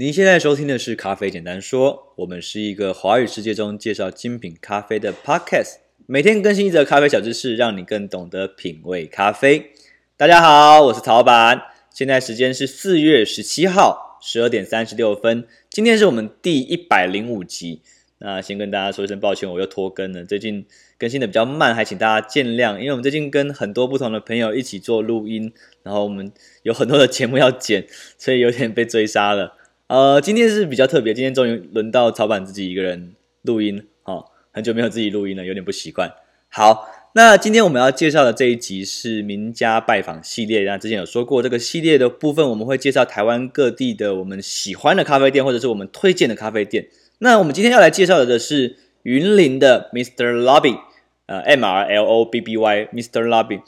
您现在收听的是《咖啡简单说》，我们是一个华语世界中介绍精品咖啡的 Podcast，每天更新一则咖啡小知识，让你更懂得品味咖啡。大家好，我是曹板，现在时间是四月十七号十二点三十六分，今天是我们第一百零五集。那先跟大家说一声抱歉，我又拖更了，最近更新的比较慢，还请大家见谅。因为我们最近跟很多不同的朋友一起做录音，然后我们有很多的节目要剪，所以有点被追杀了。呃，今天是比较特别，今天终于轮到曹板自己一个人录音，哦，很久没有自己录音了，有点不习惯。好，那今天我们要介绍的这一集是名家拜访系列。那之前有说过，这个系列的部分我们会介绍台湾各地的我们喜欢的咖啡店，或者是我们推荐的咖啡店。那我们今天要来介绍的是云林的 Mr. Lobby，呃，M R L O B B Y，Mr. Lobby。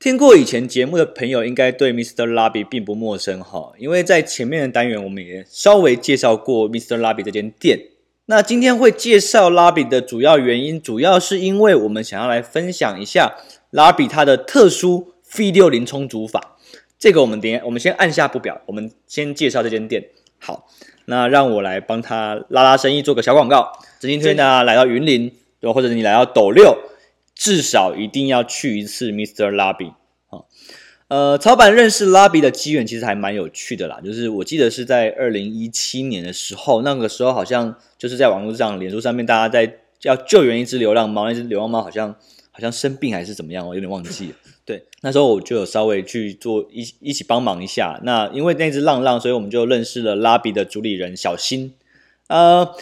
听过以前节目的朋友，应该对 Mr. Lobby 并不陌生哈，因为在前面的单元我们也稍微介绍过 Mr. Lobby 这间店。那今天会介绍 Lobby 的主要原因，主要是因为我们想要来分享一下 Lobby 它的特殊 V 六零冲煮法。这个我们等下，我们先按下不表，我们先介绍这间店。好，那让我来帮他拉拉生意，做个小广告。今天呢，来到云林，或者你来到斗六。至少一定要去一次 Mr. Lobby 啊，呃，曹板认识 Lobby 的机缘其实还蛮有趣的啦，就是我记得是在二零一七年的时候，那个时候好像就是在网络上、脸书上面，大家在要救援一只流浪猫，那只流浪猫好像好像生病还是怎么样，我有点忘记了。对，那时候我就有稍微去做一一起帮忙一下。那因为那只浪浪，所以我们就认识了 Lobby 的主理人小新，呃。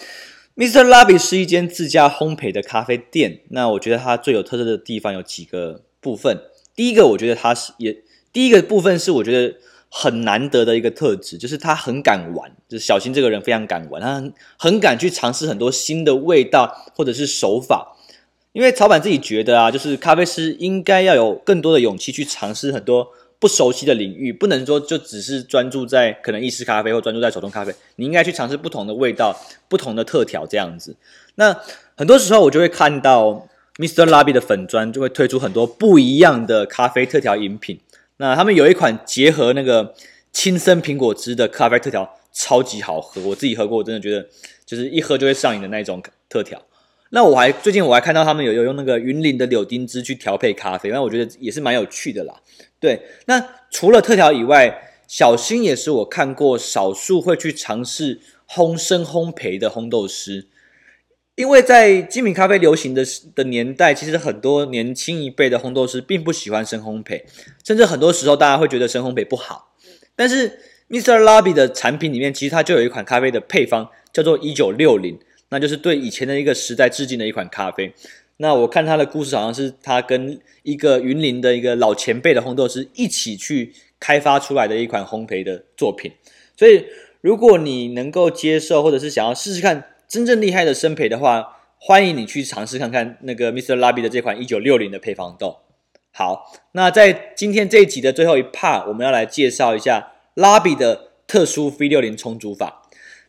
Mr. Lobby 是一间自家烘焙的咖啡店。那我觉得它最有特色的地方有几个部分。第一个，我觉得它是也第一个部分是我觉得很难得的一个特质，就是他很敢玩。就是小新这个人非常敢玩，他很，很敢去尝试很多新的味道或者是手法。因为曹板自己觉得啊，就是咖啡师应该要有更多的勇气去尝试很多。不熟悉的领域，不能说就只是专注在可能意式咖啡或专注在手冲咖啡，你应该去尝试不同的味道、不同的特调这样子。那很多时候我就会看到 Mr. Lobby 的粉专就会推出很多不一样的咖啡特调饮品。那他们有一款结合那个青森苹果汁的咖啡特调，超级好喝，我自己喝过，我真的觉得就是一喝就会上瘾的那种特调。那我还最近我还看到他们有有用那个云林的柳丁汁去调配咖啡，那我觉得也是蛮有趣的啦。对，那除了特调以外，小新也是我看过少数会去尝试烘生烘焙的烘豆师，因为在精品咖啡流行的的年代，其实很多年轻一辈的烘豆师并不喜欢深烘焙，甚至很多时候大家会觉得深烘焙不好。但是 Mr. Lobby 的产品里面，其实它就有一款咖啡的配方叫做一九六零，那就是对以前的一个时代致敬的一款咖啡。那我看他的故事，好像是他跟一个云林的一个老前辈的烘豆师一起去开发出来的一款烘焙的作品。所以，如果你能够接受，或者是想要试试看真正厉害的生焙的话，欢迎你去尝试看看那个 Mr. Lobby 的这款一九六零的配方豆。好，那在今天这一集的最后一 part，我们要来介绍一下 Lobby 的特殊 V 六零冲煮法。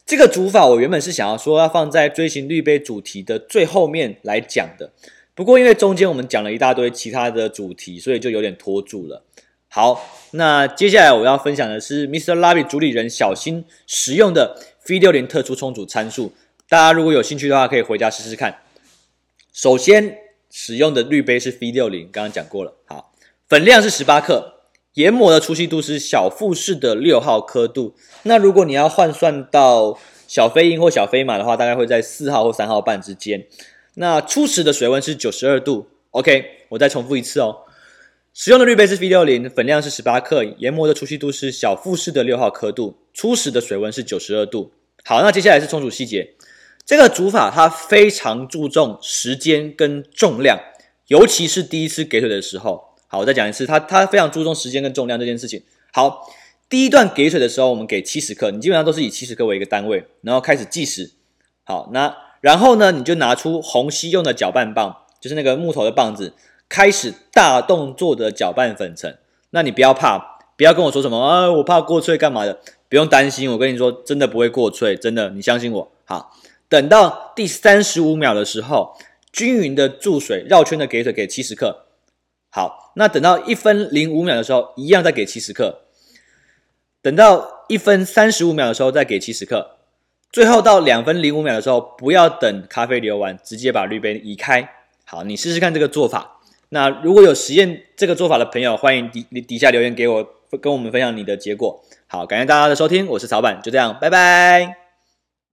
这个煮法我原本是想要说要放在追寻滤杯主题的最后面来讲的，不过因为中间我们讲了一大堆其他的主题，所以就有点拖住了。好，那接下来我要分享的是 Mr. Lobby 主理人小新使用的 V60 特殊冲煮参数，大家如果有兴趣的话，可以回家试试看。首先使用的滤杯是 V60，刚刚讲过了。好，粉量是十八克。研磨的粗细度是小富士的六号刻度。那如果你要换算到小飞鹰或小飞马的话，大概会在四号或三号半之间。那初始的水温是九十二度。OK，我再重复一次哦。使用的滤杯是 V 六零，粉量是十八克，研磨的粗细度是小富士的六号刻度，初始的水温是九十二度。好，那接下来是冲煮细节。这个煮法它非常注重时间跟重量，尤其是第一次给水的时候。好，我再讲一次，他他非常注重时间跟重量这件事情。好，第一段给水的时候，我们给七十克，你基本上都是以七十克为一个单位，然后开始计时。好，那然后呢，你就拿出虹吸用的搅拌棒，就是那个木头的棒子，开始大动作的搅拌粉尘。那你不要怕，不要跟我说什么啊，我怕过脆干嘛的，不用担心，我跟你说，真的不会过脆，真的，你相信我。好，等到第三十五秒的时候，均匀的注水，绕圈的给水给七十克。好，那等到一分零五秒的时候，一样再给七十克。等到一分三十五秒的时候再给七十克，最后到两分零五秒的时候，不要等咖啡流完，直接把滤杯移开。好，你试试看这个做法。那如果有实验这个做法的朋友，欢迎底底下留言给我，跟我们分享你的结果。好，感谢大家的收听，我是曹板，就这样，拜拜。